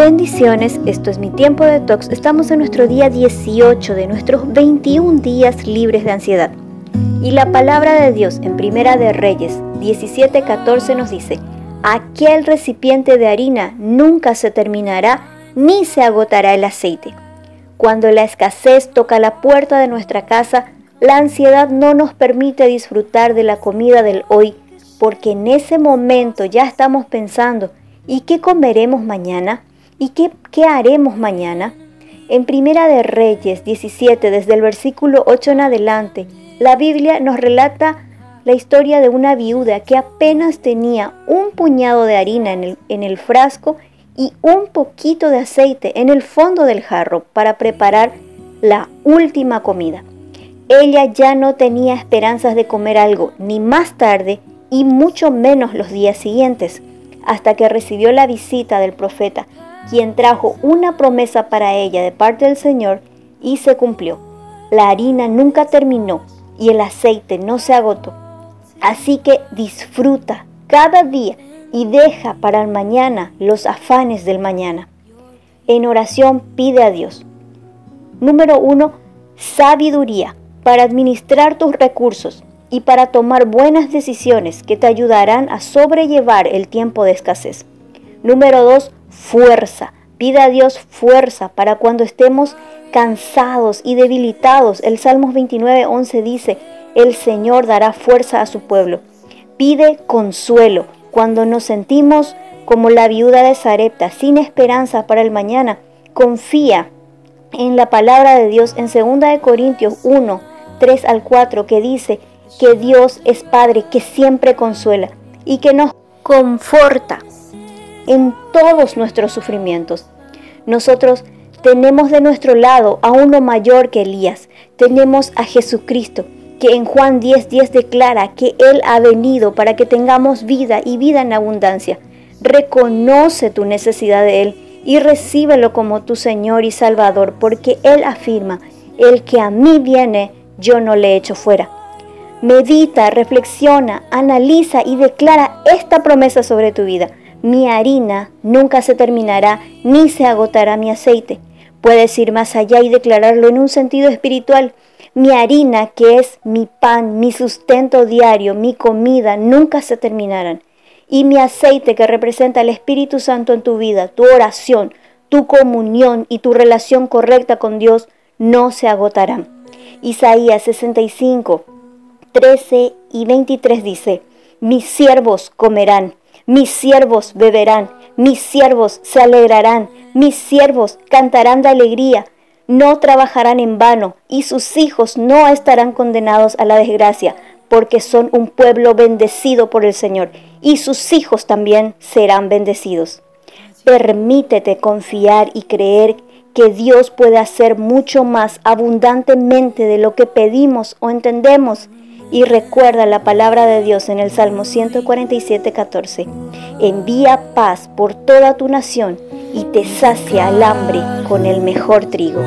Bendiciones, esto es mi tiempo de tox. Estamos en nuestro día 18 de nuestros 21 días libres de ansiedad. Y la palabra de Dios en Primera de Reyes 17:14 nos dice: Aquel recipiente de harina nunca se terminará ni se agotará el aceite. Cuando la escasez toca la puerta de nuestra casa, la ansiedad no nos permite disfrutar de la comida del hoy, porque en ese momento ya estamos pensando, ¿y qué comeremos mañana? ¿Y qué, qué haremos mañana? En Primera de Reyes 17, desde el versículo 8 en adelante, la Biblia nos relata la historia de una viuda que apenas tenía un puñado de harina en el, en el frasco y un poquito de aceite en el fondo del jarro para preparar la última comida. Ella ya no tenía esperanzas de comer algo ni más tarde y mucho menos los días siguientes, hasta que recibió la visita del profeta quien trajo una promesa para ella de parte del Señor y se cumplió. La harina nunca terminó y el aceite no se agotó. Así que disfruta cada día y deja para el mañana los afanes del mañana. En oración pide a Dios. Número uno, sabiduría para administrar tus recursos y para tomar buenas decisiones que te ayudarán a sobrellevar el tiempo de escasez. Número dos, fuerza. Pida a Dios fuerza para cuando estemos cansados y debilitados. El Salmos 29, 11 dice, el Señor dará fuerza a su pueblo. Pide consuelo cuando nos sentimos como la viuda de Sarepta, sin esperanza para el mañana. Confía en la palabra de Dios en 2 Corintios 1, 3 al 4, que dice que Dios es Padre que siempre consuela y que nos conforta en todos nuestros sufrimientos. Nosotros tenemos de nuestro lado a uno mayor que Elías. Tenemos a Jesucristo, que en Juan 10:10 10 declara que Él ha venido para que tengamos vida y vida en abundancia. Reconoce tu necesidad de Él y recíbelo como tu Señor y Salvador, porque Él afirma, el que a mí viene, yo no le echo fuera. Medita, reflexiona, analiza y declara esta promesa sobre tu vida. Mi harina nunca se terminará ni se agotará mi aceite. Puedes ir más allá y declararlo en un sentido espiritual. Mi harina, que es mi pan, mi sustento diario, mi comida, nunca se terminarán. Y mi aceite, que representa el Espíritu Santo en tu vida, tu oración, tu comunión y tu relación correcta con Dios, no se agotarán. Isaías 65, 13 y 23 dice, mis siervos comerán mis siervos beberán, mis siervos se alegrarán, mis siervos cantarán de alegría, no trabajarán en vano, y sus hijos no estarán condenados a la desgracia, porque son un pueblo bendecido por el Señor, y sus hijos también serán bendecidos. Permítete confiar y creer que Dios puede hacer mucho más abundantemente de lo que pedimos o entendemos y recuerda la palabra de Dios en el Salmo 147, 14. Envía paz por toda tu nación y te sacia el hambre con el mejor trigo.